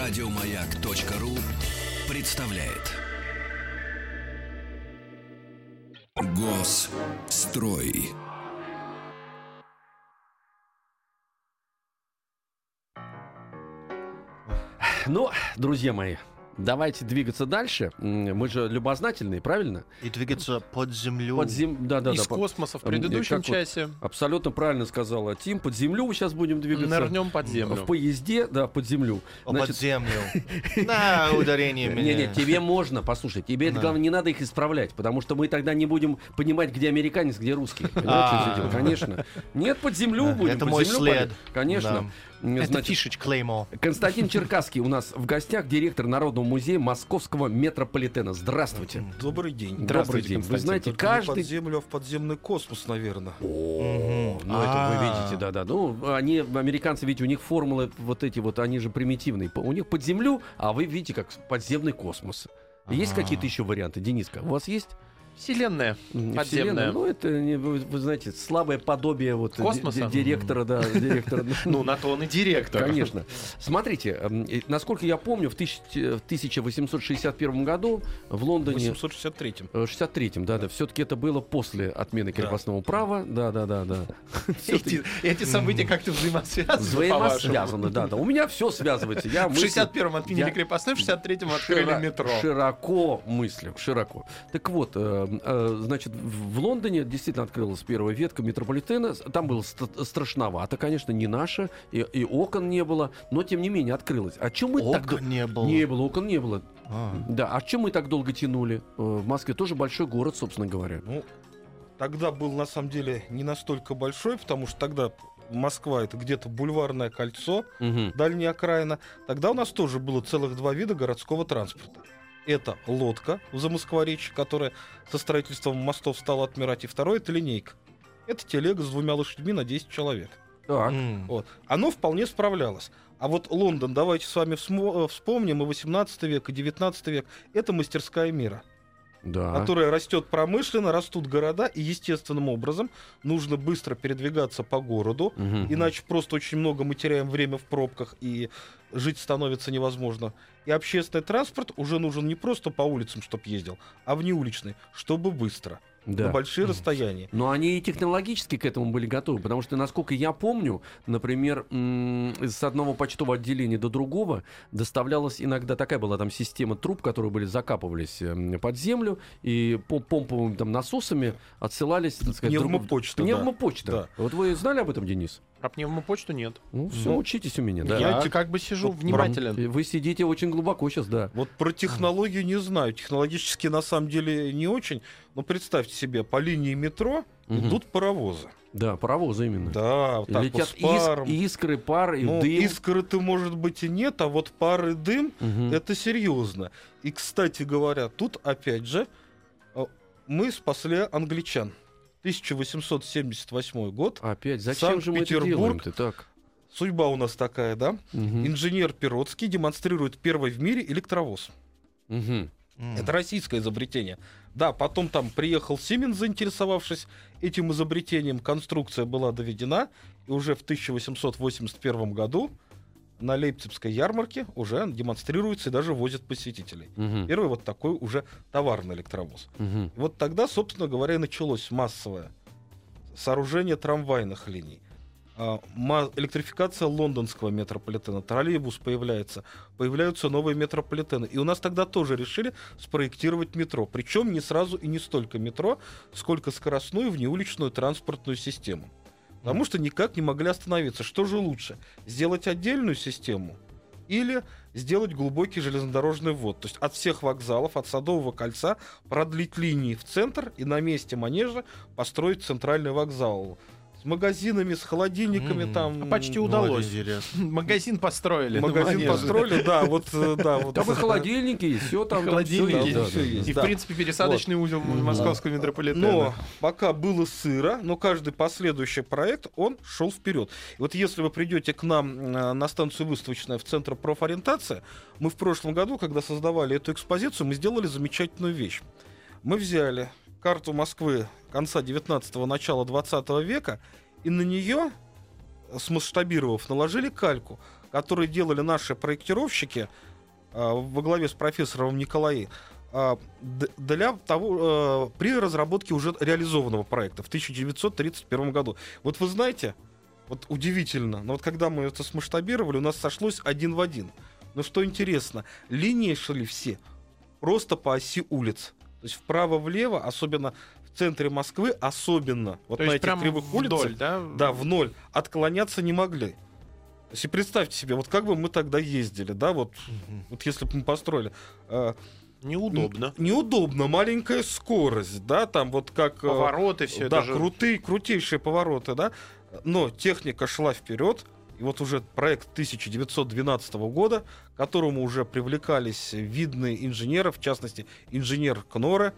Радиомаяк.ру представляет. Госстрой. Ну, друзья мои, давайте двигаться дальше. Мы же любознательные, правильно? И двигаться под землю. Под зем... да, да, Из да, под- космоса в предыдущем как вот часе Абсолютно правильно сказала Тим. Под землю сейчас будем двигаться. нырнем под землю. В поезде, да, под землю. О, под землю. На ударение меня. Не-не, тебе можно, послушай, тебе это главное, не надо их исправлять, потому что мы тогда не будем понимать, где американец, где русский. А. Конечно. Нет, под землю будем. это мой след. Конечно. М, Это значит, фишечка Клеймо. Константин Черкасский у нас в гостях, директор Народного музея Московского метрополитена. Здравствуйте. Добрый день. Добрый Здравствуйте, день. Вы Константин. знаете, Только не каждый под землю, а в подземный космос, наверное. О, ну это вы А. видите, да-да. Ну, они, американцы, видите, у них формулы вот эти вот, они же примитивные. У них под землю, а вы видите, как подземный космос. Есть Ага. какие-то еще варианты, Дениска? У вас есть? Вселенная. Подземная. Вселенная? Ну, это, не- вы, вы знаете, слабое подобие вот Космоса? ди- директора, да, директора. Ну, на то он и директор. Конечно. Смотрите, насколько я помню, в тысяч- в 1861 году в В Лондоне 863-м. Э, 63-м, да, да. Все-таки это было после отмены крепостного права. Да, да, да, да. Эти, эти события как-то взаимосвязаны? Взаимосвязаны, да, да. У меня все связывается. Я В мыслю- 61-м отменили я крепостной, в 63-м открыли широ- метро. Широко мыслю, широко. Так вот, э, э, значит, в Лондоне действительно открылась первая ветка метрополитена. Там было ст- страшновато, конечно, не наше, и, и окон не было, но тем не менее открылось. А чем мы так... Окон не было. Не было, окон не было. А. Да, а чем мы так долго тянули? Э, В Москве тоже большой город, собственно говоря. Ну, тогда был на самом деле не настолько большой, потому что тогда Москва это где-то бульварное кольцо, Мгм. дальняя окраина. Тогда у нас тоже было целых два вида городского транспорта. Это лодка в Замоскворечье, которая со строительством мостов стала отмирать. И второе это линейка. Это телега с двумя лошадьми на 10 человек. Так. Вот. Оно вполне справлялось. А вот Лондон, давайте с вами э, вспомним, и 18 век, и 19 век, это мастерская мира, Да. которая растет промышленно, растут города, и естественным образом нужно быстро передвигаться по городу, Мгм. иначе просто очень много мы теряем время в пробках, и жить становится невозможно. И общественный транспорт уже нужен не просто по улицам, чтобы ездил, а внеуличный, чтобы быстро, Да. на большие расстояния. Но они и технологически к этому были готовы, потому что, насколько я помню, например, с одного почтового отделения до другого доставлялась иногда такая была там система труб, которые были закапывались м, под землю и по помповыми там насосами отсылались, так сказать, друг- Пневмопочта, да. Пневмопочта. Да. Вот вы знали об этом, Денис? Про пневмопочту нет. Ну, все, Ну, учитесь у меня, да. Я как бы сижу вот внимателен. Вы сидите очень глубоко сейчас, да. Вот про технологию не знаю. Технологически на самом деле не очень. Но представьте себе, по линии метро идут паровозы. Да, паровозы именно. Да, вот так Летят вот с паром. иск- искры, пар и Ну, дым. искры-то, может быть, и нет, а вот пар и дым Мгм. это серьезно. И, кстати говоря, тут опять же э, мы спасли англичан. 1878 год. Опять, зачем же мы это Санкт-Петербург. делаем-то так? Судьба у нас такая, да? Мгм. Инженер Перотский демонстрирует первый в мире электровоз. М. Это российское изобретение. Да, потом там приехал Сименс, заинтересовавшись этим изобретением. Конструкция была доведена, и уже в 1881 году на Лейпцигской ярмарке уже демонстрируется и даже возят посетителей. Мгм. Первый вот такой уже товарный электровоз. И вот тогда, собственно говоря, и началось массовое сооружение трамвайных линий. А, Электрификация лондонского метрополитена, троллейбус появляется, появляются новые метрополитены. И у нас тогда тоже решили спроектировать метро. Причем не сразу и не столько метро, сколько скоростную внеуличную транспортную систему. Потому что никак не могли остановиться. Что же лучше? Сделать отдельную систему или сделать глубокий железнодорожный ввод. То есть от всех вокзалов, от Садового кольца продлить линии в центр и на месте манежа построить центральный вокзал. С магазинами, с холодильниками М. там. А почти Ну, удалось. интересно. Магазин построили. Магазин построили, да, вот, э, да, вот. Там и холодильники есть, все там. Холодильники. да, есть. И, в принципе, пересадочный узел московского метрополитена. Но пока было сыро, но каждый последующий проект, он шел вперед. И вот если вы придете к нам э, на станцию выставочная в Центр профориентация, мы в прошлом году, когда создавали эту экспозицию, мы сделали замечательную вещь. Мы взяли карту Москвы конца 19-го, начала 20 века, и на нее смасштабировав, наложили кальку, которую делали наши проектировщики а, во главе с профессором Николаи д- для того, э, при разработке уже реализованного проекта в 1931 году. Вот вы знаете, вот удивительно, но вот когда мы это смасштабировали, у нас сошлось один в один. Но что интересно, линии шли все просто по оси улиц. То есть вправо-влево, особенно в центре Москвы, особенно вот То на этих кривых улицах, вдоль, да? да, в ноль, отклоняться не могли. То есть и представьте себе, вот как бы мы тогда ездили, да, вот, вот если бы мы построили. э, Неудобно. н- неудобно, маленькая скорость, да, там вот как... э, Повороты все да, это же... крутые, крутейшие повороты, да. Но техника шла вперед. И вот уже проект 1912 года, к которому уже привлекались видные инженеры, в частности, инженер Кноре.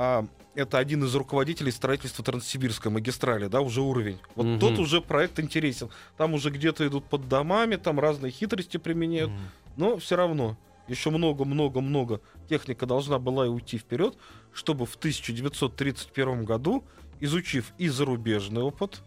А, это один из руководителей строительства Транссибирской магистрали, да, уже уровень. Вот Мгм. тот уже проект интересен. Там уже где-то идут под домами, там разные хитрости применяют. Мгм. Но все равно еще много-много-много техника должна была и уйти вперед, чтобы в 1931 году, изучив и зарубежный опыт,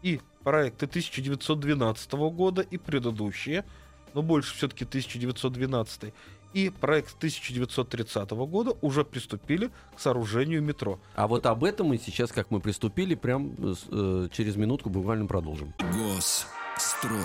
и проекты 1912 года, и предыдущие, но больше все-таки 1912, и проект 1930 года уже приступили к сооружению метро. А вот об этом мы сейчас, как мы приступили, прям э, э, через минутку буквально продолжим. Госстрой.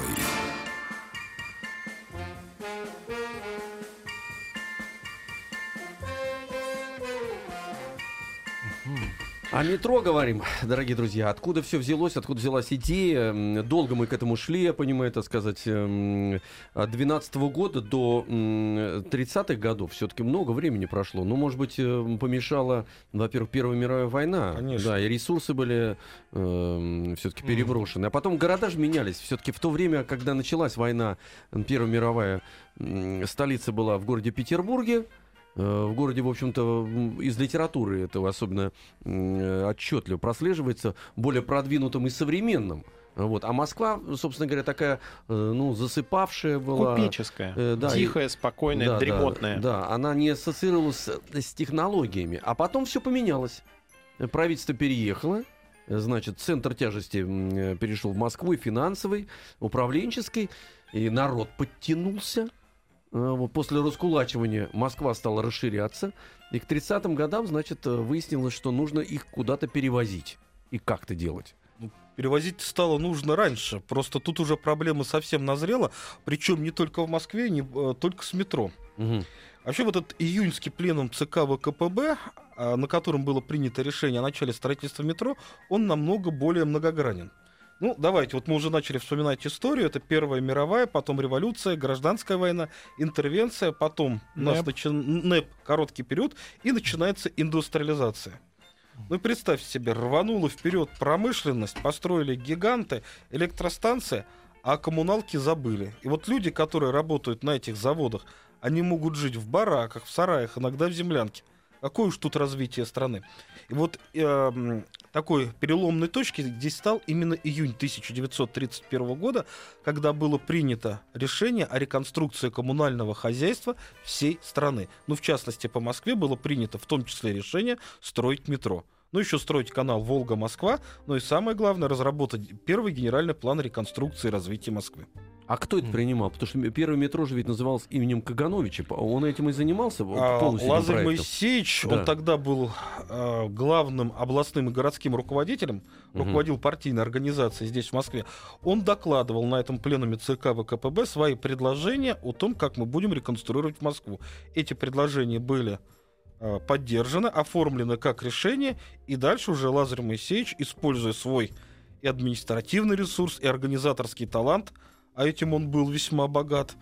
О метро говорим, дорогие друзья. Откуда все взялось, откуда взялась идея. Долго мы к этому шли, я понимаю, так сказать. эм, От 12 года до м, 30-х годов все-таки много времени прошло. Ну, может быть, э, помешала, во-первых, Первая мировая война. Конечно. Да, и ресурсы были все-таки переброшены. А потом города же менялись. Все-таки в то время, когда началась война, Первая мировая, столица была в городе Петербурге. Э, В городе, в общем-то, из литературы это особенно отчетливо прослеживается, более продвинутым и современным. Вот. А Москва, собственно говоря, такая, э, ну, засыпавшая была. Купеческая. Э, да, и- Тихая, спокойная, Да, да, дремотная. Да, она не ассоциировалась с, технологиями. А потом все поменялось. Правительство переехало. Значит, центр тяжести перешел в Москву, и финансовый, управленческий. И народ подтянулся. Э, вот После раскулачивания Москва стала расширяться. И к 30-м годам, значит, э, выяснилось, что нужно их куда-то перевозить. И как это делать? Перевозить стало нужно раньше. Просто тут уже проблема совсем назрела. Причем не только в Москве, не э, только с метро. Мгм. Вообще вот этот июньский пленум ЦК ВКПБ, а, на котором было принято решение о начале строительства метро, он намного более многогранен. Ну, давайте, вот мы уже начали вспоминать историю. Это Первая мировая, потом революция, гражданская война, интервенция, потом у нас НЭП. начи- НЭП, короткий период, и начинается индустриализация. Ну и представьте себе, рванула вперед промышленность, построили гиганты, электростанции, а коммуналки забыли. И вот люди, которые работают на этих заводах, они могут жить в бараках, в сараях, иногда в землянке. Какое уж тут развитие страны. И вот э, такой переломной точкой здесь стал именно июнь 1931 года, когда было принято решение о реконструкции коммунального хозяйства всей страны. Ну, в частности, по Москве было принято в том числе решение строить метро. Ну, еще строить канал Волга-Москва, ну и самое главное, разработать первый генеральный план реконструкции и развития Москвы. А кто это принимал? Потому что первый метро же ведь назывался именем Кагановича. Он этим и занимался А, полностью этим Лазарь проектом? Моисеевич, Да. он тогда был э, главным областным и городским руководителем, Мгм. руководил партийной организацией здесь, в Москве. Он докладывал на этом пленуме ЦК ВКПБ свои предложения о том, как мы будем реконструировать Москву. Эти предложения были э, поддержаны, оформлены как решение, и дальше уже Лазарь Моисеевич, используя свой и административный ресурс, и организаторский талант, а этим он был весьма богат,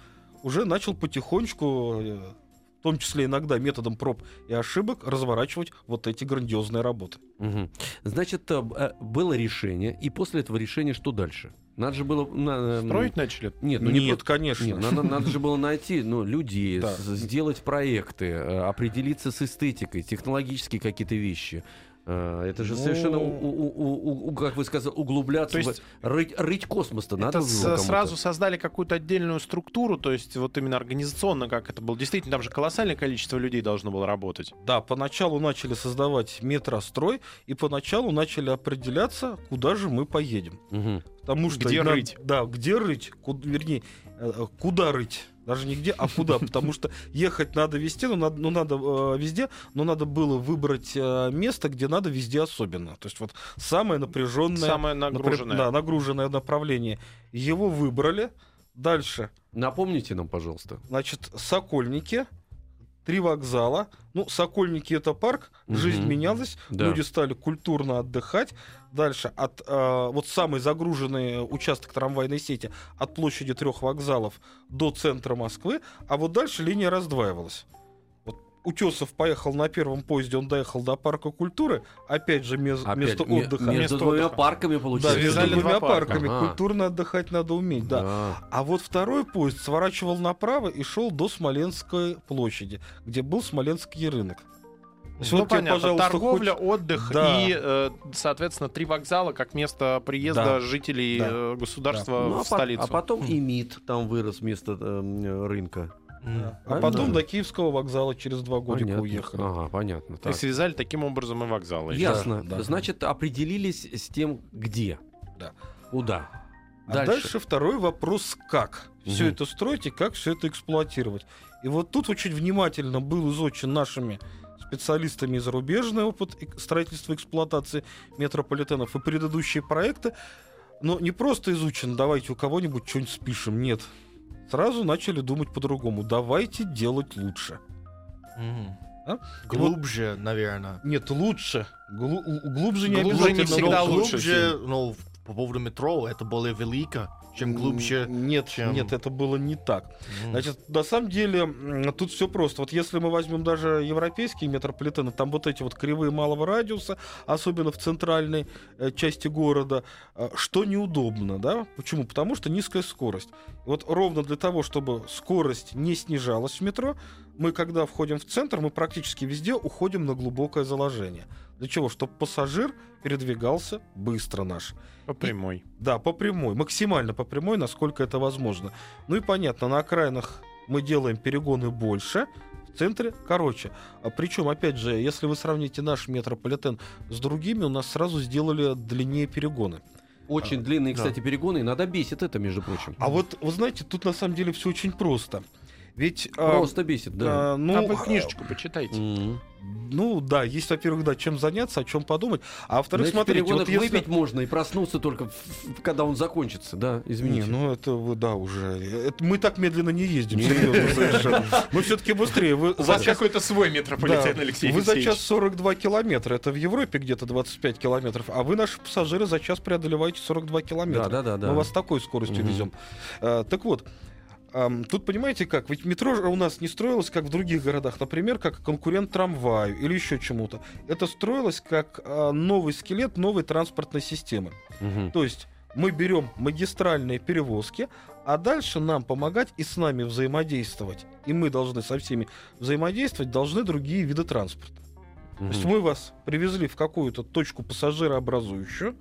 уже начал потихонечку, э, в том числе иногда методом проб и ошибок, разворачивать вот эти грандиозные работы. Мгм. Значит, э, э, было решение, и после этого решения что дальше? Надо же было... на- э, Строить начали? Нет, ну не Нет, про- конечно. Нет, надо, надо же было найти ну, людей, Да. с- сделать проекты, определиться с эстетикой, технологические какие-то вещи. А, Это же Ну- совершенно, у- у- у- у- как вы сказали, углубляться, То есть- в- рыть, рыть космос-то надо Это с- сразу создали какую-то отдельную структуру, то есть вот именно организационно как это было. Действительно, там же колоссальное количество людей должно было работать. Да, поначалу начали создавать метрострой, и поначалу начали определяться, куда же мы поедем. Мгм. Потому что Где на- рыть? Да, где рыть, ку- вернее, э, куда рыть. Даже не где, а куда. Потому что ехать надо везде, но надо, ну, надо э, везде, но надо было выбрать э, место, где надо везде особенно. То есть вот самое напряженное, Самое напря- нагруженное. да, нагруженное направление. Его выбрали. Дальше, Напомните нам, пожалуйста. значит, Сокольники, три вокзала. Ну, Сокольники это парк, Мгм. жизнь менялась, Да. люди стали культурно отдыхать. Дальше от э, вот самый загруженный участок трамвайной сети от площади трех вокзалов до центра Москвы, а вот дальше линия раздваивалась. Утесов поехал на первом поезде, он доехал до парка культуры, опять же мес- Опять, место ме- отдыха. Между Место двумя отдыха. парками Да, получается. между двумя парками. Ага. Культурно отдыхать надо уметь, да. Да. А вот второй поезд сворачивал направо и шел до Смоленской площади, где был Смоленский рынок. Есть Ну, понятно, торговля, хоть- отдых Да. и, э, соответственно, три вокзала как место приезда Да. жителей Да. э, государства Ну, а, в по- столицу. а потом и МИД там вырос вместо э, рынка. А Правильно? потом до Киевского вокзала через два годика Понятно. уехали. Ага, понятно. И Так. связали таким образом и вокзалы. Ясно. Да, да. Значит, определились с тем, где. Да. Куда. А дальше. второй вопрос, как все Мгм. это строить и как все это эксплуатировать. И вот тут очень внимательно был изучен нашими специалистами зарубежный опыт строительства и эксплуатации метрополитенов и предыдущие проекты. Но не просто изучен, давайте у кого-нибудь что-нибудь спишем, нет. Сразу начали думать по-другому. Давайте делать лучше. Мгм. А? Глубже, наверное. Нет, лучше. Глу- глубже не Глубже не обязательно. всегда но- лучше. Глубже, ну, по поводу метро, это более велико, чем глубже. Нет, чем- нет, это было не так. М. Значит, на самом деле, тут все просто. Вот если мы возьмем даже европейские метрополитены, там вот эти вот кривые малого радиуса, особенно в центральной э, части города, э, что неудобно, да? Почему? Потому что низкая скорость. Вот ровно для того, чтобы скорость не снижалась в метро, мы, когда входим в центр, мы практически везде уходим на глубокое заложение. Для чего? Чтобы пассажир передвигался быстро наш. По прямой. Да, по прямой, максимально по прямой, насколько это возможно. Ну и понятно, на окраинах мы делаем перегоны больше, в центре короче. А причем, опять же, если вы сравните наш метрополитен с другими, у нас сразу сделали длиннее перегоны. Очень длинные, кстати, перегоны. Иногда бесит это, между прочим. А вот, вы знаете, тут на самом деле все очень просто. Ведь... а, Просто бесит, да. а, ну, а вы книжечку почитайте. М. ну да, есть, во-первых, да, чем заняться, о чем подумать. А во-вторых, смотрите, вот если... выпить можно и проснуться только, когда он закончится, да, Не, извините. ну это вы, да, уже. Это мы так медленно не ездим, серьезно совершенно. Мы все-таки быстрее. Вы У за вас час- какой-то свой метрополитен, Да, Алексей Вы за час 42 километра. Это в Европе где-то 25 километров. А вы, наши пассажиры, за час преодолеваете 42 километра. Да, да, да, да. Мы вас такой скоростью везем. А, так вот, тут понимаете как? Ведь метро у нас не строилось, как в других городах. Например, как конкурент трамваю или еще чему-то. Это строилось как а, новый скелет новой транспортной системы. Мгм. То есть мы берем магистральные перевозки, а дальше нам помогать и с нами взаимодействовать. И мы должны со всеми взаимодействовать, должны другие виды транспорта. То есть мы вас привезли в какую-то точку пассажирообразующую,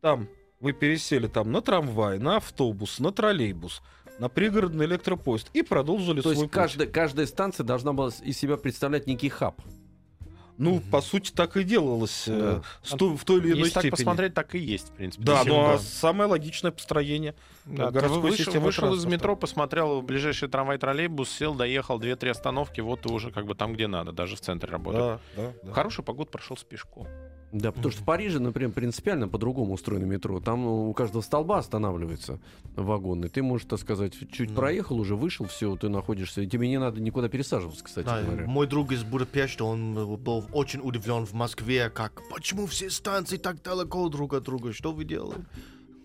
там вы пересели там на трамвай, на автобус, на троллейбус, на пригородный электропоезд и продолжили То свой есть путь. каждая, каждая станция должна была из себя представлять некий хаб. Ну, по сути, так и делалось э, Да. с той- в той или иной Если так степени. посмотреть, так и есть, в принципе. Да, ну а да. самое логичное построение Да, городской вышел, системы вышел из метро, посмотрел в ближайший трамвай, троллейбус, сел, доехал, две-три остановки, вот ты уже как бы там, где надо, даже в центре работает. Да, да, да. В хорошую погоду прошел с пешком. Да, потому что в Париже, например, принципиально по-другому устроено метро. Там ну, у каждого столба останавливается вагон, и ты можешь, так сказать, чуть Ну. проехал уже, вышел, все, ты находишься, и тебе не надо никуда пересаживаться, кстати Да, говоря. мой друг из Будапешта, он э, был очень удивлен в Москве, как почему все станции так далеко друг от друга, что вы делаете?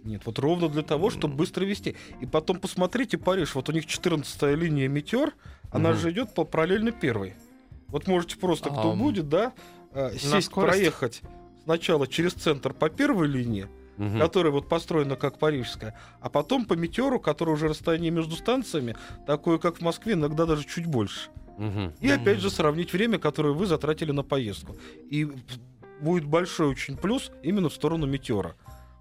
Нет, вот ровно для того, чтобы быстро вести. И потом посмотрите Париж, вот у них 14 линия Метеор, она Мгм. же идет по параллельно первой. Вот можете просто, кто Ам. будет, да, э, сесть, скорость? проехать сначала через центр по первой линии, Мгм. которая вот построена как парижская, а потом по Метеору, который уже расстояние между станциями, такое как в Москве, иногда даже чуть больше. Мгм. И опять же сравнить время, которое вы затратили на поездку. И будет большой очень плюс именно в сторону метеора.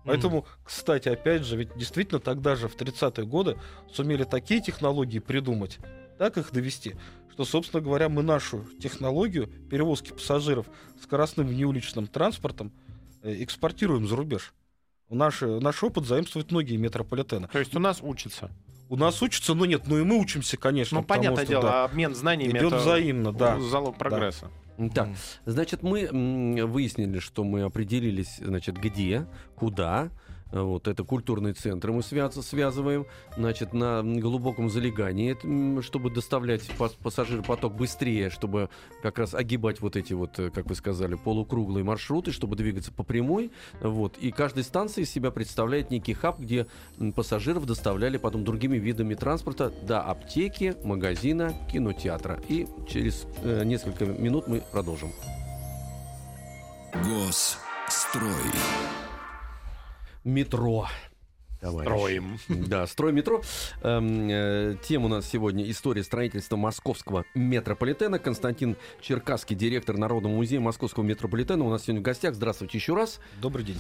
Поэтому, кстати, опять же, ведь действительно тогда же, в 30-е годы, сумели такие технологии придумать, так их довести, что, собственно говоря, мы нашу технологию перевозки пассажиров скоростным внеуличным транспортом э, экспортируем за рубеж. Наш, наш опыт заимствует многие метрополитены. То есть у нас учатся. У нас учатся, но нет, ну и мы учимся, конечно. Ну, понятное что, дело, да, обмен знаниями идет это взаимно, да. залог прогресса. Так, значит, мы выяснили, что мы определились, значит, где, куда. Вот это культурные центры мы связ- связываем, значит, на глубоком залегании, чтобы доставлять пас- пассажиропоток быстрее, чтобы как раз огибать вот эти вот, э, как вы сказали, полукруглые маршруты, чтобы двигаться по прямой, вот. И каждая станция из себя представляет некий хаб, где пассажиров доставляли потом другими видами транспорта до аптеки, магазина, кинотеатра. И через э, несколько минут мы продолжим. Госстрой. Метро. товарищ. Строим. Да, строй метро. Эм, э, Тема у нас сегодня история строительства московского метрополитена. Константин Черкасский, директор Народного музея московского метрополитена. У нас сегодня в гостях. Здравствуйте еще раз. Добрый день.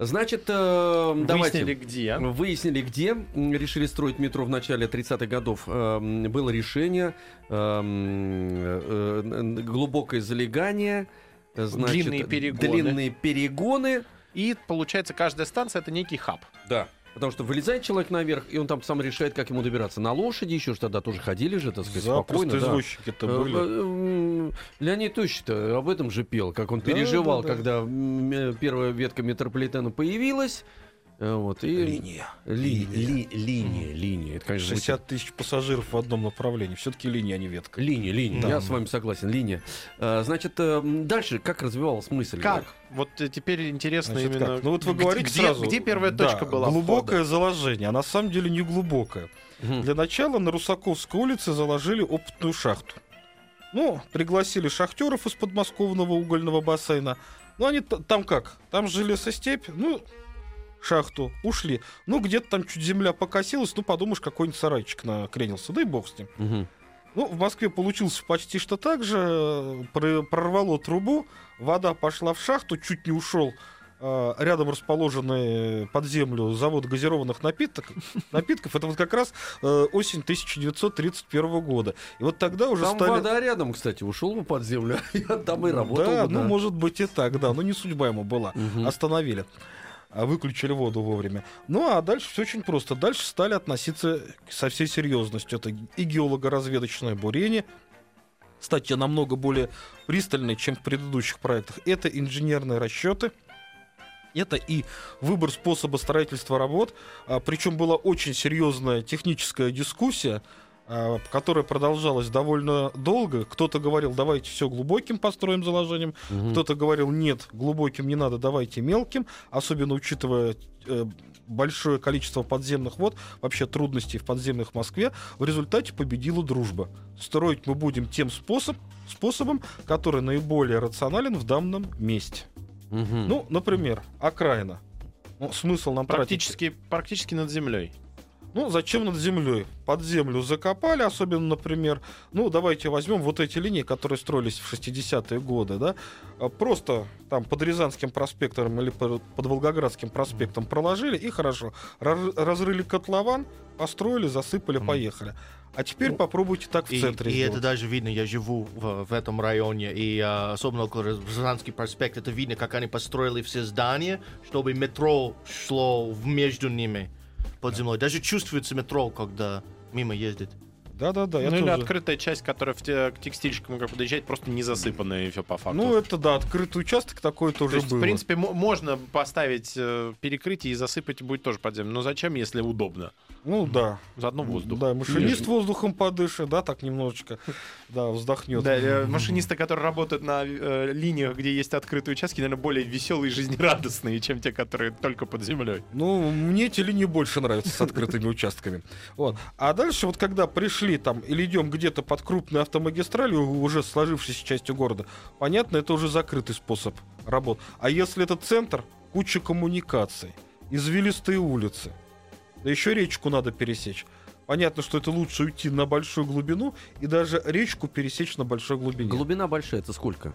Значит, э, давайте... Выяснили, где. Выяснили, где. Решили строить метро в начале 30-х годов. Эм, Было решение. эм, э, э, Глубокое залегание. э, Значит, Длинные перегоны. Длинные перегоны. И получается, каждая станция это некий хаб. Да. Потому что вылезает человек наверх, и он там сам решает, как ему добираться. На лошади еще ж тогда тоже ходили же, так сказать, спокойно. Запросто да. извозчики-то Э, были. э, Леонид Тощий-то об этом же пел, как он Да, переживал, да, да. когда э, первая ветка метрополитена появилась. Э, Вот, и... Линия. Ли- ли- линия, линия. Это, конечно, звучит 60 тысяч пассажиров в одном направлении. Все-таки линия, а не ветка. Линия, линия. Да. Я с вами согласен, линия. Э, Значит, э, дальше как развивалась мысль? Как? Вот теперь интересно Значит, именно... как? Ну вот вы где- говорите где, сразу. Где первая да, точка была? Глубокое заложение, а на самом деле не глубокое. Мгм. Для начала на Русаковской улице заложили опытную шахту. Ну, пригласили шахтеров из подмосковного угольного бассейна. Ну, они там как? Там же лесостепь, ну, шахту, ушли. Ну, где-то там чуть земля покосилась, ну, подумаешь, какой-нибудь сарайчик накренился, да и бог с ним. Мгм. Ну, в Москве получился почти что так же. Про- Прорвало трубу, вода пошла в шахту, чуть не ушел э, рядом расположенный под землю завод газированных напиток, напитков. Это вот как раз э, осень 1931 года. И вот тогда уже Там стали... вода рядом, кстати, ушел бы под землю, я там и работал. да, бы, ну, может быть и так, да. Но не судьба ему была. Мгм. Остановили. А выключили воду вовремя. Ну а дальше все очень просто. Дальше стали относиться со всей серьезностью. Это и геолого-разведочное бурение. Кстати, намного более пристальное, чем в предыдущих проектах. Это инженерные расчеты. Это и выбор способа строительства работ. причем была очень серьезная техническая дискуссия, а, которая продолжалась довольно долго. Кто-то говорил, давайте все глубоким построим заложением, Мгм. кто-то говорил, нет, глубоким не надо, давайте мелким, особенно учитывая э, большое количество подземных вод, вообще трудностей в подземных Москве. В результате победила дружба. Строить мы будем тем способ, способом, который наиболее рационален в данном месте. Мгм. Ну, например, окраина. Ну, смысл нам тратить Практически, практически над землей. Ну, зачем над землей? Под землю закопали, особенно, например, ну, давайте возьмем вот эти линии, которые строились в 60-е годы, да, А, просто там под Рязанским проспектом или под, Волгоградским проспектом проложили, и хорошо. Раз- разрыли котлован, построили, засыпали, поехали. А теперь попробуйте так в И, центре и сделать. это даже видно, я живу в, в этом районе, и а, особенно около Рязанский проспект, это видно, как они построили все здания, чтобы метро шло между ними под землей. Даже чувствуется метро, когда мимо ездит. Да-да-да, я ну или тоже- открытая часть, которая в те, к текстильщикам как подъезжает, просто не засыпанная и все по факту. Ну, это да, открытый участок такой То тоже есть, был. в принципе, мо- можно поставить э, перекрытие и засыпать будет тоже под землю. Но зачем, если удобно? Ну, да. Заодно воздух. Да, машинист воздухом подышит, да, так немножечко, да, вздохнет. Да, э, машинисты, которые работают на э, линиях, где есть открытые участки, наверное, более веселые и жизнерадостные, чем те, которые только под землей. Ну, мне эти линии больше нравятся с открытыми участками. Вот. А дальше, вот когда пришли там или идем где-то под крупной автомагистралью, уже сложившейся частью города, понятно, это уже закрытый способ работ. А если это центр, куча коммуникаций, извилистые улицы, да еще речку надо пересечь. Понятно, что это лучше уйти на большую глубину и даже речку пересечь на большой глубине. Глубина большая, это сколько?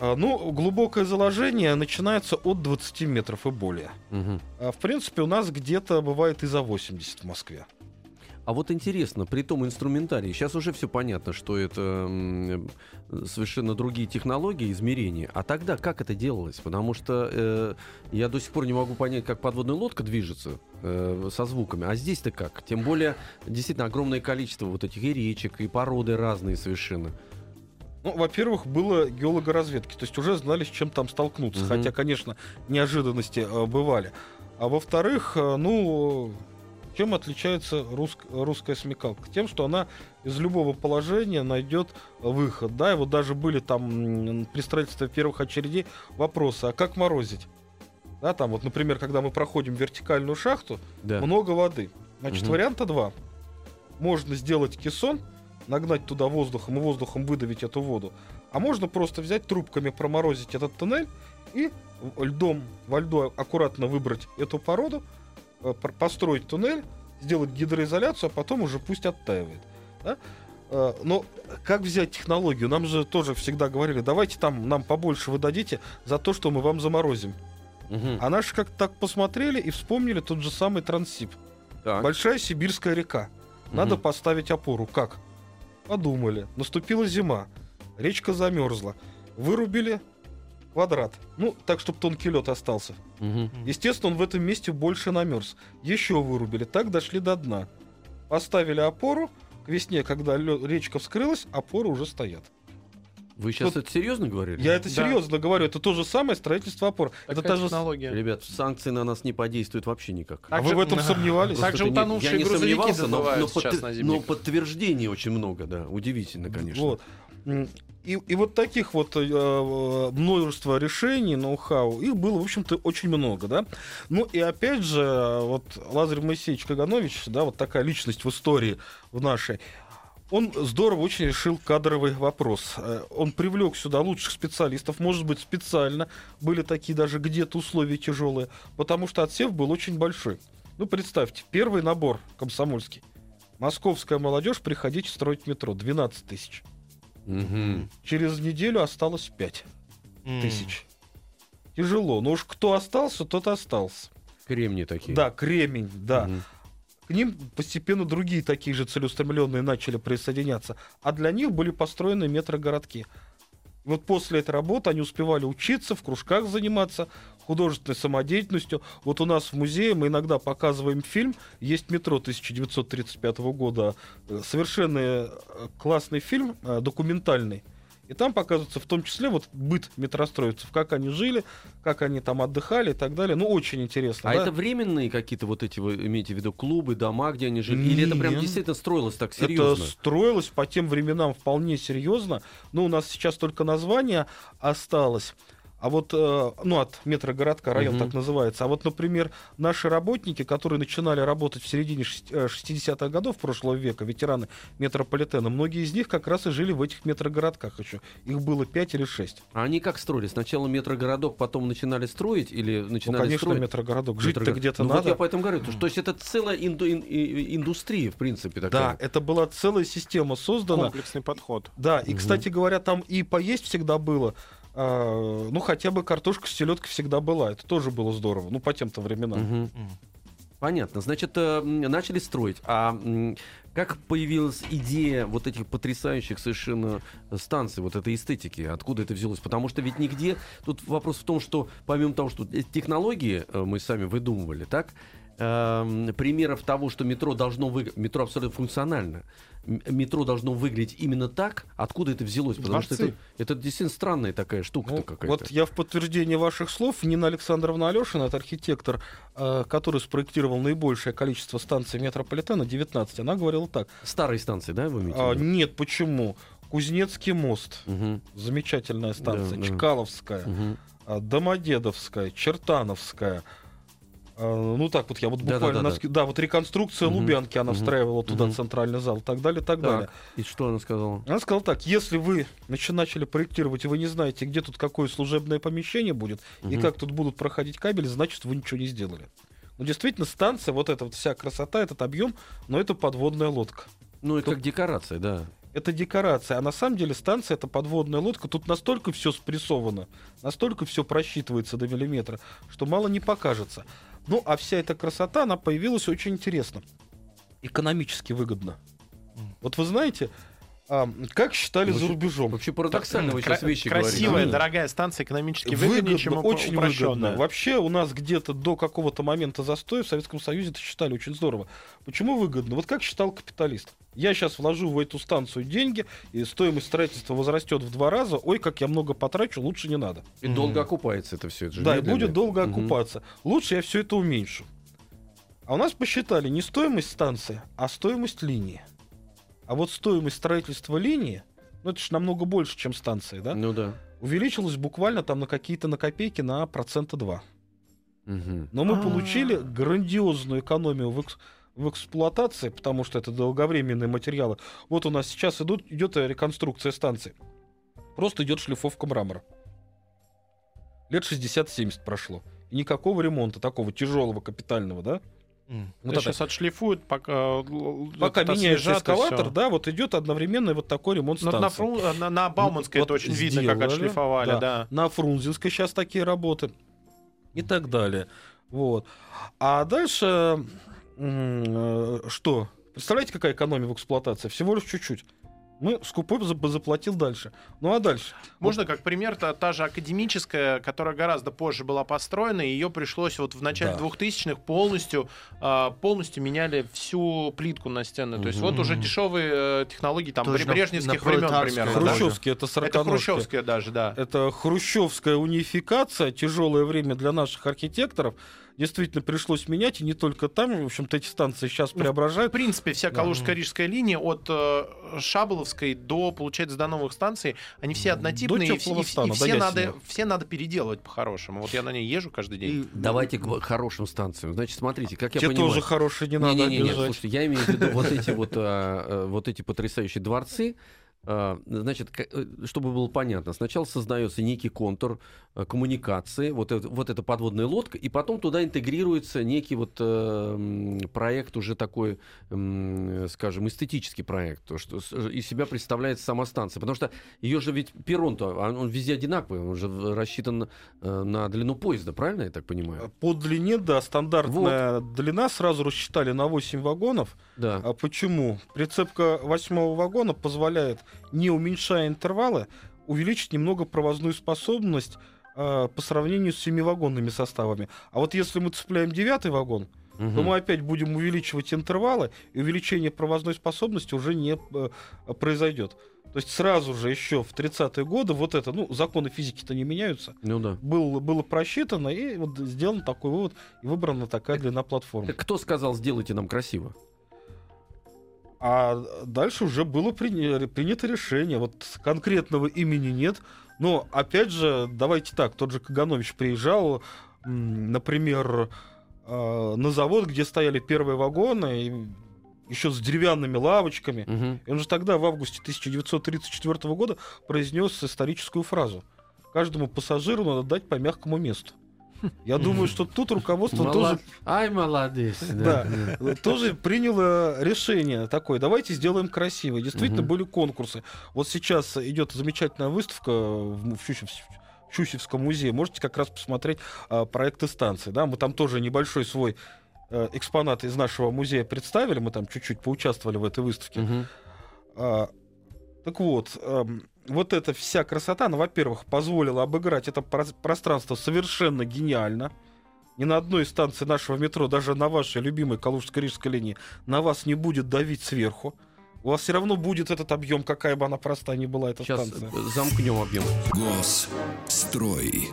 А, Ну, глубокое заложение начинается от 20 метров и более. Мгм. А, В принципе, у нас где-то бывает и за 80 в Москве. А вот интересно, при том инструментарии, сейчас уже все понятно, что это совершенно другие технологии измерения. А тогда как это делалось? Потому что э, я до сих пор не могу понять, как подводная лодка движется э, со звуками. А здесь-то как? Тем более, действительно, огромное количество вот этих и речек, и породы разные совершенно. Ну, во-первых, было геологоразведки, то есть уже знали, с чем там столкнуться. Мгм. Хотя, конечно, неожиданности э, бывали. А во-вторых, э, ну, чем отличается руск- русская смекалка? Тем, что она из любого положения найдет выход. Да, и вот даже были там при строительстве первых очередей вопросы, а как морозить? Да, там вот, например, когда мы проходим вертикальную шахту, Да. много воды. Значит, Мгм. варианта два. Можно сделать кессон, нагнать туда воздухом и воздухом выдавить эту воду. А можно просто взять трубками, проморозить этот туннель и льдом, во льду аккуратно выбрать эту породу, э, построить туннель, сделать гидроизоляцию, а потом уже пусть оттаивает. да? Э, Но как взять технологию? Нам же тоже всегда говорили, давайте там нам побольше вы дадите за то, что мы вам заморозим. Мгм. А наши как-то так посмотрели и вспомнили тот же самый Транссиб. Так. Большая сибирская река. Надо Мгм. поставить опору. Как? Подумали. Наступила зима. Речка замерзла. Вырубили квадрат. Ну, так, чтобы тонкий лед остался. Мгм. Естественно, он в этом месте больше намерз. Еще вырубили. Так дошли до дна. Поставили опору. К весне, когда лё- речка вскрылась, опоры уже стоят. Вы сейчас Тут- это серьезно говорили? Я это Да. серьезно говорю. Это то же самое строительство опор. это Такая та же... технология. Ребят, санкции на нас не подействуют вообще никак. А вы Также- в этом сомневались? Так же Просто не- утонувшие я не грузовики сомневался, но, но, на но подтверждений очень много, да. Удивительно, конечно. Вот. И, и вот таких вот э, э, множество решений, ноу-хау, их было, в общем-то, очень много, да. Ну и опять же, вот Лазарь Моисеевич Каганович, да, вот такая личность в истории в нашей, он здорово очень решил кадровый вопрос. Э, Он привлек сюда лучших специалистов, может быть, специально. Были такие даже где-то условия тяжелые, потому что отсев был очень большой. Ну, представьте, первый набор комсомольский. Московская молодежь, приходите строить метро. 12 тысяч. Мгм. Через неделю осталось 5 М. тысяч. Тяжело. Но уж кто остался, тот остался. Кремни такие. Да, кремень, да. Мгм. К ним постепенно другие такие же целеустремленные начали присоединяться. А для них были построены метрогородки. Вот после этой работы они успевали учиться, в кружках заниматься художественной самодеятельностью. Вот у нас в музее мы иногда показываем фильм. Есть метро 1935 года. Э, Совершенно э, классный фильм, э, документальный. И там показывается в том числе вот быт метростроицев, как они жили, как они там отдыхали и так далее. Ну, очень интересно. А да? это временные какие-то вот эти, вы имеете в виду, клубы, дома, где они жили? Или это прям действительно строилось так серьезно? Это строилось по тем временам вполне серьезно. Но у нас сейчас только название осталось. А вот, э, ну, от метрогородка район Мгм. так называется. А вот, например, наши работники, которые начинали работать в середине шест- э, 60-х годов прошлого века, ветераны метрополитена, многие из них как раз и жили в этих метрогородках еще. Их было 5 или 6. А они как строили? Сначала метрогородок, потом начинали строить или Ну, начинали конечно, строить? метрогородок. Жить-то Метрогород- где-то ну, надо. Вот я поэтому говорю, то, что- то есть это целая инду- индустрия, в принципе, Да, такая. это была целая система создана. Комплексный подход. Да, и, Мгм. кстати говоря, там и поесть всегда было. А, ну, хотя бы картошка с селедкой всегда была. Это тоже было здорово. Ну, по тем-то временам. М. Понятно. Значит, э, начали строить. А как появилась идея вот этих потрясающих совершенно станций, вот этой эстетики? Откуда это взялось? Потому что ведь нигде... Тут вопрос в том, что помимо того, что технологии э, мы сами выдумывали, так? Эм, примеров того, что метро должно вы... метро абсолютно функционально. Метро должно выглядеть именно так. Откуда это взялось? Потому что Дворцы. это, это действительно странная такая штука Ну, какая-то. вот я в подтверждение ваших слов, Нина Александровна Алешина, это архитектор, э, который спроектировал наибольшее количество станций метрополитена, 19, она говорила так. Старые станции, да, вы имеете? «А, нет, почему? Кузнецкий мост, Мгм, замечательная станция, Да. Чкаловская, а, Домодедовская, Чертановская. А, Ну так вот я вот буквально наски- да, вот реконструкция Мгм, Лубянки она мгм, встраивала туда мгм. центральный зал и так далее, и так, далее. Так, и что она сказала? Она сказала так, если вы начали проектировать, и вы не знаете, где тут какое служебное помещение будет, и Мгм. как тут будут проходить кабели, значит, вы ничего не сделали. Ну, действительно, станция, вот эта вот вся красота, этот объем, но это подводная лодка. Ну, это Тут- как декорация, да. это декорация, а на самом деле станция это подводная лодка. Тут настолько все спрессовано, настолько все просчитывается до миллиметра, что мало не покажется. Ну, а вся эта красота, она появилась очень интересно. Экономически выгодно. Вот вы знаете, а, как считали за рубежом? Вообще парадоксально вы сейчас вещи Красивая, говорите. дорогая станция, экономически выгоднее, чем очень выгодно. упрощенная. Вообще у нас где-то до какого-то момента застоя в Советском Союзе это считали очень здорово. Почему выгодно? Вот как считал капиталист. Я сейчас вложу в эту станцию деньги, и стоимость строительства возрастет в два раза. Ой, как я много потрачу, лучше не надо. И долго окупается это все. Это же Да, и будет долго Мгм. окупаться. Лучше я все это уменьшу. А у нас посчитали не стоимость станции, а стоимость линии. А вот стоимость строительства линии, ну это же намного больше, чем станции, да? Ну да. Увеличилась буквально там на какие-то на копейки на процента 2. Мгм. Но мы А. получили грандиозную экономию в, экс- в эксплуатации, потому что это долговременные материалы. Вот у нас сейчас идут, идет реконструкция станции. Просто идет шлифовка мрамора. Лет 60-70 прошло. И никакого ремонта такого тяжелого, капитального, да? Вот это- сейчас отшлифуют, пока, Пока и эскалатор, да, вот идет одновременно вот такой ремонт Ну, станции. на, Фру- на, на Бауманской Ну, это вот очень видно, как сделали, отшлифовали, да. да. На Фрунзенской сейчас такие работы. И так далее. Вот. А дальше э, что? Представляете, какая экономия в эксплуатации? Всего лишь чуть-чуть. Мы скупой за- заплатил дальше. Ну а дальше? Можно как пример, та, та же академическая, которая гораздо позже была построена, и ее пришлось вот в начале Да. 2000-х полностью, а, полностью меняли всю плитку на стены. То есть вот уже дешевые э, технологии там Тоже на- брежневских на времен пролетарской примерно. да. Хрущевский, это Это сороконожки. хрущевская даже, да. Это хрущевская унификация, тяжелое время для наших архитекторов. Действительно пришлось менять, и не только там. В общем-то, эти станции сейчас Ну, преображают. В принципе, вся Калужско-Рижская линия от э, Шаболовской до, получается, до новых станций, они все однотипные, До и, и- и все, надо, все надо переделывать по-хорошему. Вот я на ней езжу каждый день. И- Давайте к хорошим станциям. Значит, смотрите, как я Те понимаю. тоже хорошие, не надо Не-не-не, обижать. слушайте, я имею в виду вот эти вот, а, а, вот эти потрясающие дворцы. А, Значит, э, чтобы было понятно, сначала создается некий контур э, коммуникации, вот, это, вот эта подводная лодка, и потом туда интегрируется некий вот э, проект уже такой, м, скажем, эстетический проект, то, что с- из себя представляет сама станция, потому что ее же ведь перрон-то, он он везде одинаковый, он же рассчитан э, на длину поезда, правильно я так понимаю? По длине, да, стандартная длина сразу рассчитали на 8 вагонов. Да. А почему? Прицепка восьмого вагона позволяет, не уменьшая интервалы, увеличить немного провозную способность а, по сравнению с семивагонными составами. А вот если мы цепляем девятый вагон, то Мгм. мы опять будем увеличивать интервалы, и увеличение провозной способности уже не э, произойдет. То есть сразу же еще в 30-е годы вот это, ну, законы физики-то не меняются, Ну да. было, было просчитано, и вот сделан такой вывод, и выбрана такая длина платформы. Кто сказал, сделайте нам красиво? А дальше уже было приня- принято решение. Вот конкретного имени нет. Но, опять же, давайте так, тот же Каганович приезжал, например, э, на завод, где стояли первые вагоны, и еще с деревянными лавочками. Мгм. И он же тогда, в августе 1934 года, произнес историческую фразу. Каждому пассажиру надо дать по мягкому месту. Я думаю, что тут руководство Мала- тоже Ай, молодец. Да. тоже приняло решение такое. Давайте сделаем красиво. Действительно, Мгм. были конкурсы. Вот сейчас идет замечательная выставка в в Щучев- в Щучевском музее. Можете как раз посмотреть а, проекты станции. Да? Мы там тоже небольшой свой э, экспонат из нашего музея представили. Мы там чуть-чуть поучаствовали в этой выставке. А, так вот, эм, вот эта вся красота, она, во-первых, позволила обыграть это прос- пространство совершенно гениально. Ни на одной из станций нашего метро, даже на вашей любимой Калужско-Рижской линии, на вас не будет давить сверху. У вас все равно будет этот объем, какая бы она простая ни была, эта Сейчас станция. э, замкнем объем. Госстрой.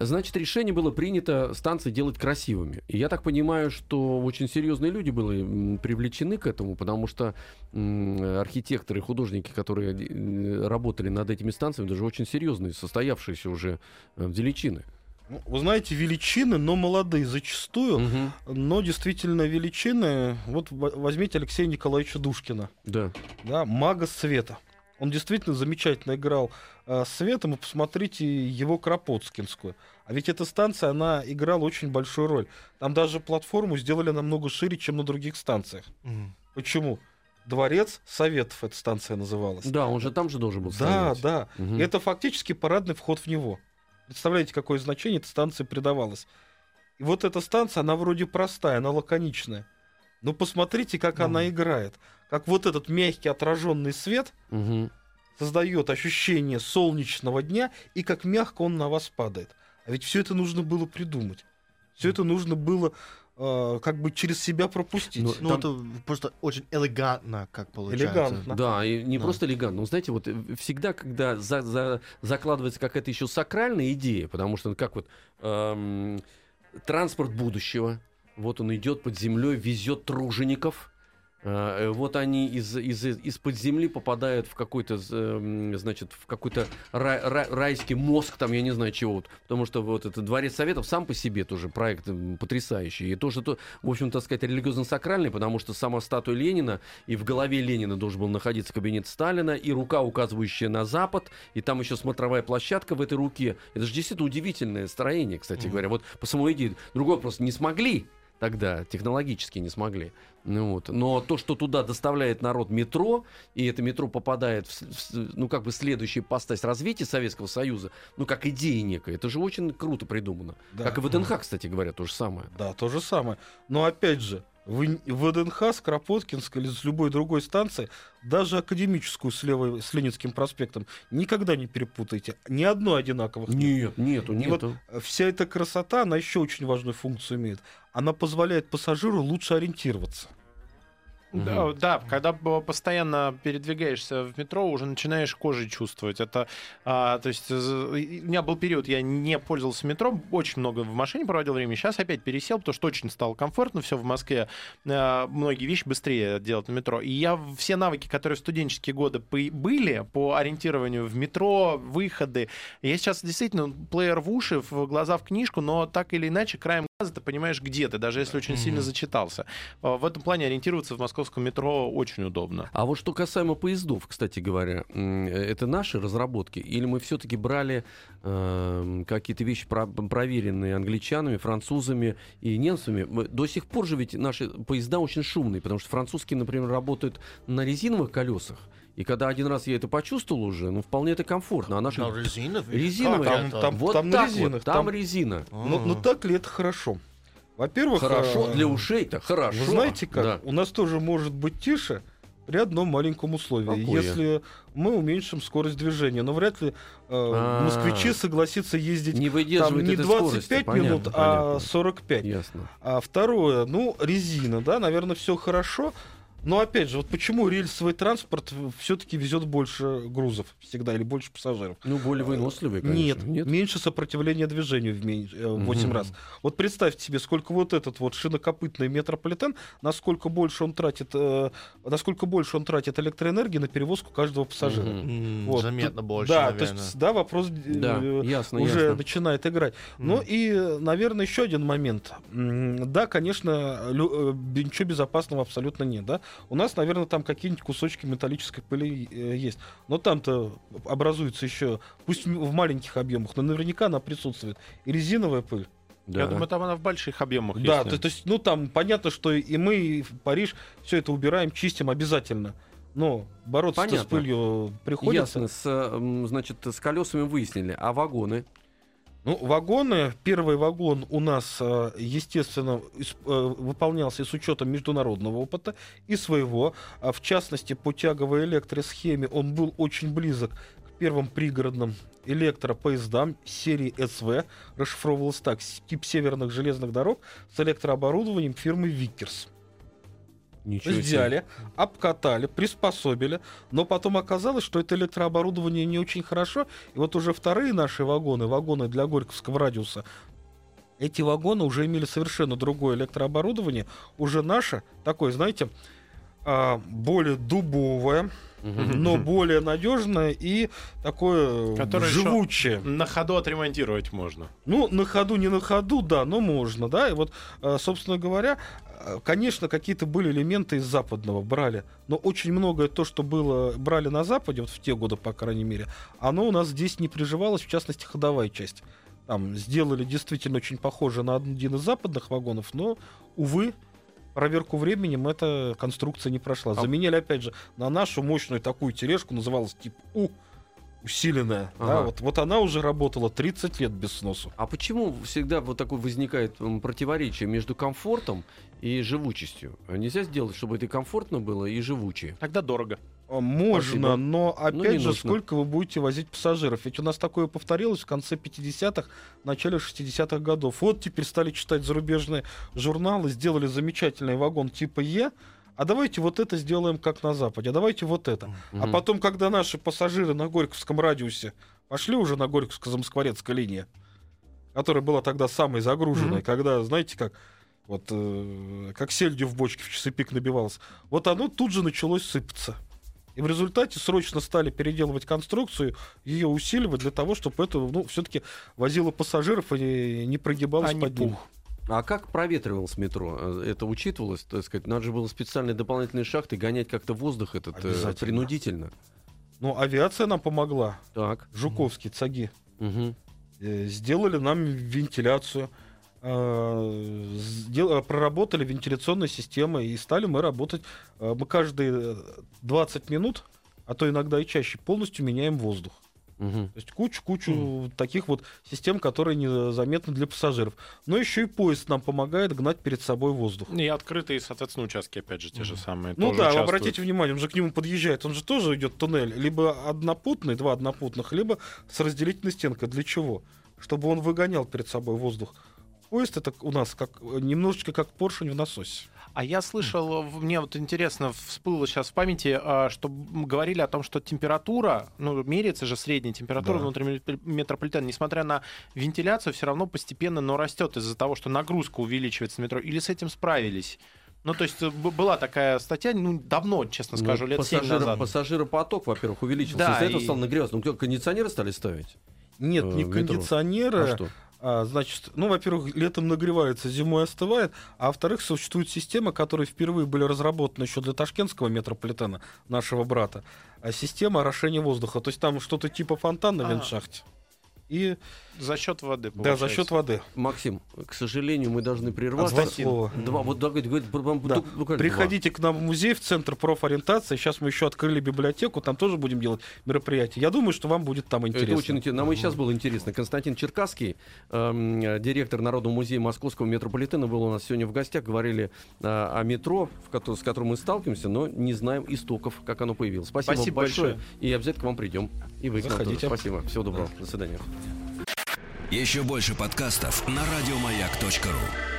Значит, решение было принято станции делать красивыми. И я так понимаю, что очень серьезные люди были привлечены к этому, потому что архитекторы, художники, которые э, работали над этими станциями, даже очень серьезные, состоявшиеся уже э, величины. Ну, Вы знаете, величины, но молодые зачастую. Мгм. Но действительно величины. Вот возьмите Алексея Николаевича Душкина. Да. да, мага света. Он действительно замечательно играл э, светом, и посмотрите его Кропоткинскую. А ведь эта станция, она играла очень большую роль. Там даже платформу сделали намного шире, чем на других станциях. М. Почему? Дворец Советов эта станция называлась. Да, он же там же должен был Да, стоять. да. Мгм. Это фактически парадный вход в него. Представляете, какое значение этой станции придавалось. И вот эта станция, она вроде простая, она лаконичная. Но посмотрите, как она играет. Как вот этот мягкий отраженный свет Мгм. создает ощущение солнечного дня, и как мягко он на вас падает. А ведь все это нужно было придумать. Все это нужно было э, как бы через себя пропустить. Ну, Ну, это просто очень элегантно, как получается. Элегантно. Да, и не Да. просто элегантно. Но знаете, вот э, всегда, когда за- за- закладывается какая-то еще сакральная идея, потому что ну, как вот эм, транспорт будущего, вот он идет под землей, везет тружеников. Э, Вот они из, из, из-под земли попадают в какой-то, эм, значит, в какой-то рай- рай- райский мозг, там, я не знаю чего. вот. Потому что вот этот Дворец Советов сам по себе тоже проект м, потрясающий. И тоже, то, в общем, так сказать, религиозно-сакральный, потому что сама статуя Ленина, и в голове Ленина должен был находиться кабинет Сталина, и рука, указывающая на запад, и там еще смотровая площадка в этой руке. Это же действительно удивительное строение, кстати говоря. Вот по самой идее. Другой вопрос, не смогли тогда, технологически не смогли. Ну, вот. Но то, что туда доставляет народ метро, и это метро попадает в, в ну, как бы следующую постась развития Советского Союза, ну, как идея некая, это же очень круто придумано. Да. Как и в ВДНХ, кстати говоря, то же самое. Да, то же самое. Но опять же, в ВДНХ с Кропоткинской или с любой другой станции, даже академическую с, левой, с Ленинским проспектом, никогда не перепутайте. Ни одной одинаковых нет. Нет, нету, И вот нету. вся эта красота, она еще очень важную функцию имеет. Она позволяет пассажиру лучше ориентироваться. Да, да, когда постоянно передвигаешься в метро, уже начинаешь кожей чувствовать. Это, а, то есть, у меня был период, я не пользовался метро, очень много в машине проводил время. Сейчас опять пересел, потому что очень стало комфортно, все в Москве, а, многие вещи быстрее делать на метро. И я все навыки, которые в студенческие годы были по ориентированию в метро, выходы, я сейчас действительно плеер в уши, в глаза в книжку, но так или иначе краем ты понимаешь, где ты, даже если очень сильно зачитался. А, В этом плане ориентироваться в московском метро очень удобно. А вот что касаемо поездов, кстати говоря, это наши разработки? Или мы все-таки брали эм, какие-то вещи, про- проверенные англичанами, французами и немцами? Мы- До сих пор же ведь наши поезда очень шумные, потому что французские, например, работают на резиновых колесах. И когда один раз я это почувствовал уже, ну, вполне это комфортно. А наши На резиновых? резиновые, Как Там- там- вот на так резинах, вот, там, там- резина. Но, но так ли это хорошо? Во-первых, Хорошо, э, для ушей-то хорошо. Вы знаете как? Да. У нас тоже может быть тише при одном маленьком условии. Какое? Если мы уменьшим скорость движения. Но вряд ли э, А. москвичи согласятся ездить Не там не этой 25 скорости. минут, Понятно, а понятно. 45. Ясно. А второе, ну, резина, да, наверное, все хорошо. Но опять же, вот почему рельсовый транспорт все-таки везет больше грузов всегда или больше пассажиров? Ну, более выносливый, конечно. Нет, меньше сопротивления движению в, мен- э, в 8 Мгм. раз. Вот представьте себе, сколько вот этот вот шинокопытный метрополитен, насколько больше он тратит, э, насколько больше он тратит электроэнергии на перевозку каждого пассажира. М, Вот, Заметно больше, да, наверное. то есть, да, вопрос э, Да, ясно, уже ясно. начинает играть. Ну и, э, наверное, еще один момент. Да, конечно, э, ничего безопасного абсолютно нет, да. У нас, наверное, там какие-нибудь кусочки металлической пыли э, есть. Но там-то образуется еще, пусть в маленьких объемах, но наверняка она присутствует. И резиновая пыль. Да. Я думаю, там она в больших объемах Да, есть. то, то есть, ну там понятно, что и мы, и в Париж все это убираем, чистим обязательно. Но бороться с пылью приходится. Ясно, с, значит, с колесами выяснили. А вагоны? Ну, вагоны, первый вагон у нас, э, естественно, э, выполнялся с учетом международного опыта и своего. А В частности, по тяговой электросхеме он был очень близок к первым пригородным электропоездам серии СВ. Расшифровывалось так. Тип северных железных дорог с электрооборудованием фирмы Викерс. Ничего себе. Взяли, обкатали, приспособили, но потом оказалось, что это электрооборудование не очень хорошо. И вот уже вторые наши вагоны, вагоны для Горьковского радиуса, эти вагоны уже имели совершенно другое электрооборудование. Уже наше, такое, знаете, а, более дубовое, но более надежное и такое Которое живучее. На ходу отремонтировать можно. Ну, на ходу, не на ходу, да, но можно, да. И вот, э, собственно говоря, э, конечно, какие-то были элементы из западного брали, но очень многое то, что было брали на Западе, вот в те годы, по крайней мере, оно у нас здесь не приживалось, в частности, ходовая часть. Там сделали действительно очень похоже на один из западных вагонов, но, увы, проверку временем эта конструкция не прошла. Заменили, опять же, на нашу мощную такую тележку, называлась тип У, усиленная. Да, Ага. вот, вот она уже работала 30 лет без сносу. А почему всегда вот такое возникает противоречие между комфортом и живучестью? А Нельзя сделать, чтобы это и комфортно было, и живучее. Тогда дорого. А, Можно, Спасибо. но опять Ну, же, нужно. сколько вы будете возить пассажиров? Ведь у нас такое повторилось в конце 50-х, начале 60-х годов. Вот теперь стали читать зарубежные журналы, сделали замечательный вагон типа Е, а давайте вот это сделаем как на Западе, а давайте вот это. А Мгм. потом, когда наши пассажиры на Горьковском радиусе пошли уже на Горьковско-Замоскворецкая линия, которая была тогда самой загруженной, Мгм. когда, знаете, как вот э, как сельдью в бочке в часы пик набивалось, вот оно тут же началось сыпаться. И в результате срочно стали переделывать конструкцию, ее усиливать для того, чтобы это, ну, все-таки возило пассажиров и не прогибалось А не под ним. пух. А как проветривалось метро? Э, Это учитывалось, так сказать? Надо же было специальные дополнительные шахты гонять как-то воздух этот э, принудительно. Ну, авиация нам помогла. Так. Жуковские цаги. Э, сделали нам вентиляцию, проработали вентиляционные системы и стали мы работать. э, Мы каждые э, 20 минут, а то иногда и чаще, полностью меняем воздух. Мгм. То есть кучу-кучу таких вот систем, которые незаметны для пассажиров. Но еще и поезд нам помогает гнать перед собой воздух. И открытые, соответственно, участки, опять же, те же самые. Ну да, участвуют. обратите внимание, он же к нему подъезжает, он же тоже идет туннель, либо однопутный, два однопутных, либо с разделительной стенкой. Для чего? Чтобы он выгонял перед собой воздух. Поезд это у нас как немножечко как поршень в насосе. А я слышал, мне вот интересно, всплыло сейчас в памяти, а, что говорили о том, что температура, ну, меряется же средняя температура Да. внутри ме- метрополитена, несмотря на вентиляцию, все равно постепенно, но растет из-за того, что нагрузка увеличивается на метро. Или с этим справились? Ну, то есть э, была такая статья, ну, давно, честно скажу, Ну, лет 7 пассажиро- назад. Пассажиропоток, во-первых, увеличился. Да, Из-за этого и- стал нагреваться. Ну, кондиционеры стали ставить? Нет, Э, не метро. кондиционеры. А что? А, значит, ну, во-первых, летом нагревается, зимой остывает, а во-вторых, существует система, которые впервые были разработаны еще для ташкентского метрополитена, нашего брата, а система орошения воздуха. То есть там что-то типа фонтана в А. вентшахте. И За счет воды, да, за получается. счет воды. Максим, к сожалению, мы должны прерваться. Два слова. Два, вот да, говорит, буквально Да. два. Приходите к нам в музей, в центр профориентации. Сейчас мы еще открыли библиотеку, там тоже будем делать мероприятия. Я думаю, что вам будет там интересно. Это очень интересно. Нам и сейчас было интересно. Константин Черкасский, эм, э, директор Народного музея Московского метрополитена, был у нас сегодня в гостях. Говорили э, о метро, в ко- с которым мы сталкиваемся, но не знаем истоков, как оно появилось. Спасибо, Спасибо большое. большое. И обязательно к вам придем. И вы. Заходите. Спасибо. Всего доброго. До свидания. Еще больше подкастов на радиомаяк.ру.